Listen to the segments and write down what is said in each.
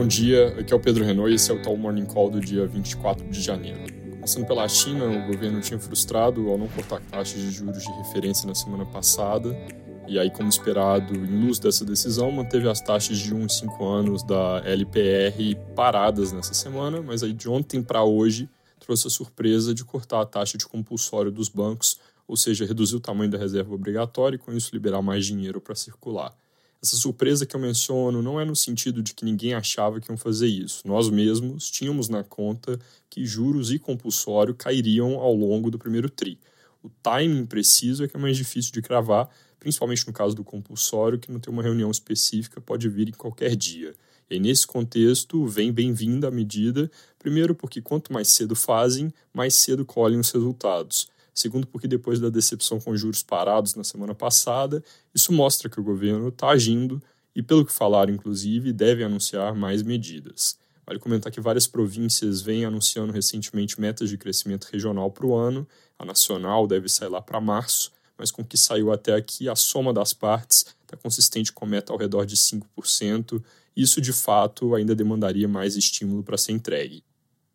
Bom dia, aqui é o Pedro Renault e esse é o Tal Morning Call do dia 24 de janeiro. Começando pela China, o governo tinha frustrado ao não cortar taxas de juros de referência na semana passada, e aí, como esperado, em luz dessa decisão, manteve as taxas de 1 e 5 anos da LPR paradas nessa semana, mas aí de ontem para hoje trouxe a surpresa de cortar a taxa de compulsório dos bancos, ou seja, reduzir o tamanho da reserva obrigatória e com isso liberar mais dinheiro para circular. Essa surpresa que eu menciono não é no sentido de que ninguém achava que iam fazer isso. Nós mesmos tínhamos na conta que juros e compulsório cairiam ao longo do primeiro TRI. O timing preciso é que é mais difícil de cravar, principalmente no caso do compulsório, que não tem uma reunião específica, pode vir em qualquer dia. E nesse contexto, vem bem-vinda a medida, primeiro porque quanto mais cedo fazem, mais cedo colhem os resultados. Segundo, porque depois da decepção com juros parados na semana passada, isso mostra que o governo está agindo e, pelo que falaram, inclusive, deve anunciar mais medidas. Vale comentar que várias províncias vêm anunciando recentemente metas de crescimento regional para o ano. A nacional deve sair lá para março, mas com o que saiu até aqui, a soma das partes está consistente com meta ao redor de 5%. Isso, de fato, ainda demandaria mais estímulo para ser entregue.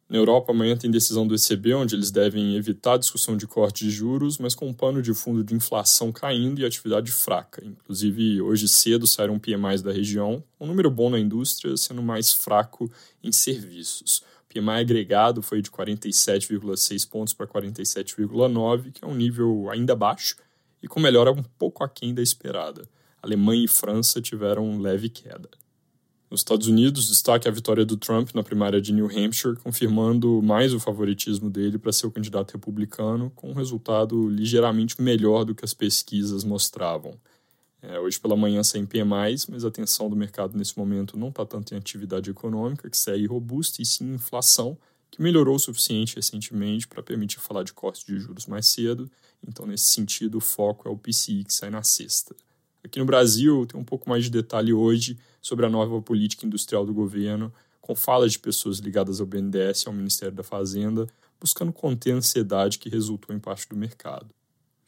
Na Europa, amanhã tem decisão do ECB, onde eles devem evitar a discussão de corte de juros, mas com um pano de fundo de inflação caindo e atividade fraca. Inclusive, hoje cedo saíram PMIs da região, um número bom na indústria, sendo mais fraco em serviços. O PMI agregado foi de 47,6 pontos para 47,9, que é um nível ainda baixo e com melhora um pouco aquém da esperada. Alemanha e França tiveram leve queda. Nos Estados Unidos, destaque a vitória do Trump na primária de New Hampshire, confirmando mais o favoritismo dele para ser o candidato republicano, com um resultado ligeiramente melhor do que as pesquisas mostravam. É, hoje pela manhã sem PMIs, mas a atenção do mercado nesse momento não está tanto em atividade econômica, que segue robusta, e sim em inflação, que melhorou o suficiente recentemente para permitir falar de corte de juros mais cedo. Então, nesse sentido, o foco é o PCI, que sai na sexta. Aqui no Brasil, tem um pouco mais de detalhe hoje sobre a nova política industrial do governo, com falas de pessoas ligadas ao BNDES e ao Ministério da Fazenda, buscando conter a ansiedade que resultou em parte do mercado.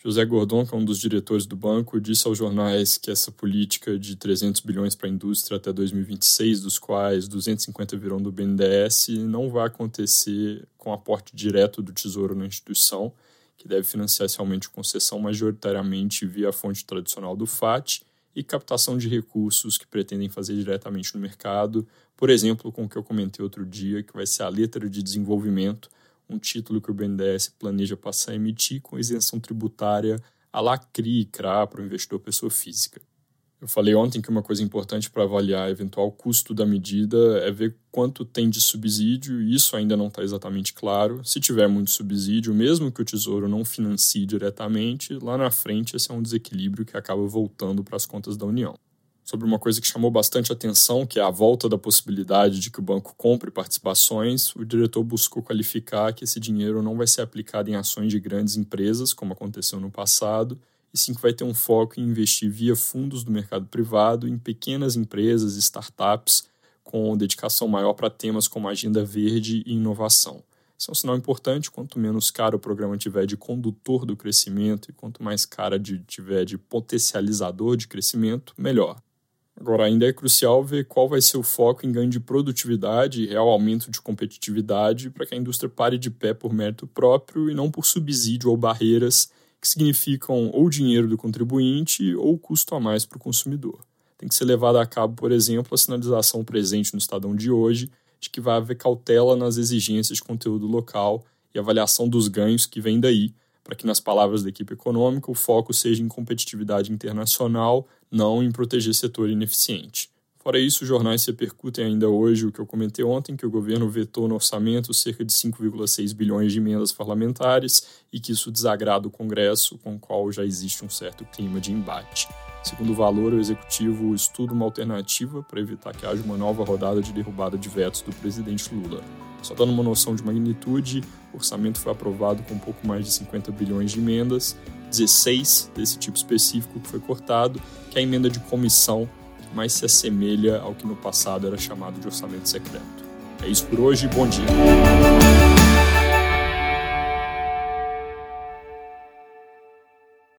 José Gordon, que é um dos diretores do banco, disse aos jornais que essa política de 300 bilhões para a indústria até 2026, dos quais 250 virão do BNDES, não vai acontecer com aporte direto do Tesouro na instituição, que deve financiar esse aumento concessão majoritariamente via a fonte tradicional do FAT e captação de recursos que pretendem fazer diretamente no mercado, por exemplo, com o que eu comentei outro dia, que vai ser a letra de desenvolvimento, um título que o BNDES planeja passar a emitir com isenção tributária a la CRI e CRA para o investidor pessoa física. Eu falei ontem que uma coisa importante para avaliar eventual custo da medida é ver quanto tem de subsídio, e isso ainda não está exatamente claro. Se tiver muito subsídio, mesmo que o Tesouro não financie diretamente, lá na frente esse é um desequilíbrio que acaba voltando para as contas da União. Sobre uma coisa que chamou bastante atenção, que é a volta da possibilidade de que o banco compre participações, o diretor buscou qualificar que esse dinheiro não vai ser aplicado em ações de grandes empresas, como aconteceu no passado, e sim que vai ter um foco em investir via fundos do mercado privado em pequenas empresas, startups, com dedicação maior para temas como agenda verde e inovação. Isso é um sinal importante, quanto menos caro o programa tiver de condutor do crescimento e quanto mais cara de, tiver de potencializador de crescimento, melhor. Agora, ainda é crucial ver qual vai ser o foco em ganho de produtividade e real aumento de competitividade para que a indústria pare de pé por mérito próprio e não por subsídio ou barreiras que significam ou dinheiro do contribuinte ou custo a mais para o consumidor. Tem que ser levada a cabo, por exemplo, a sinalização presente no Estadão de hoje de que vai haver cautela nas exigências de conteúdo local e avaliação dos ganhos que vêm daí, para que, nas palavras da equipe econômica, o foco seja em competitividade internacional, não em proteger setor ineficiente. Fora isso, os jornais repercutem ainda hoje o que eu comentei ontem, que o governo vetou no orçamento cerca de 5,6 bilhões de emendas parlamentares e que isso desagrada o Congresso, com o qual já existe um certo clima de embate. Segundo o valor, o executivo estuda uma alternativa para evitar que haja uma nova rodada de derrubada de vetos do presidente Lula. Só dando uma noção de magnitude, o orçamento foi aprovado com um pouco mais de 50 bilhões de emendas, 16 desse tipo específico que foi cortado, que é a emenda de comissão mais se assemelha ao que no passado era chamado de orçamento secreto. É isso por hoje, bom dia.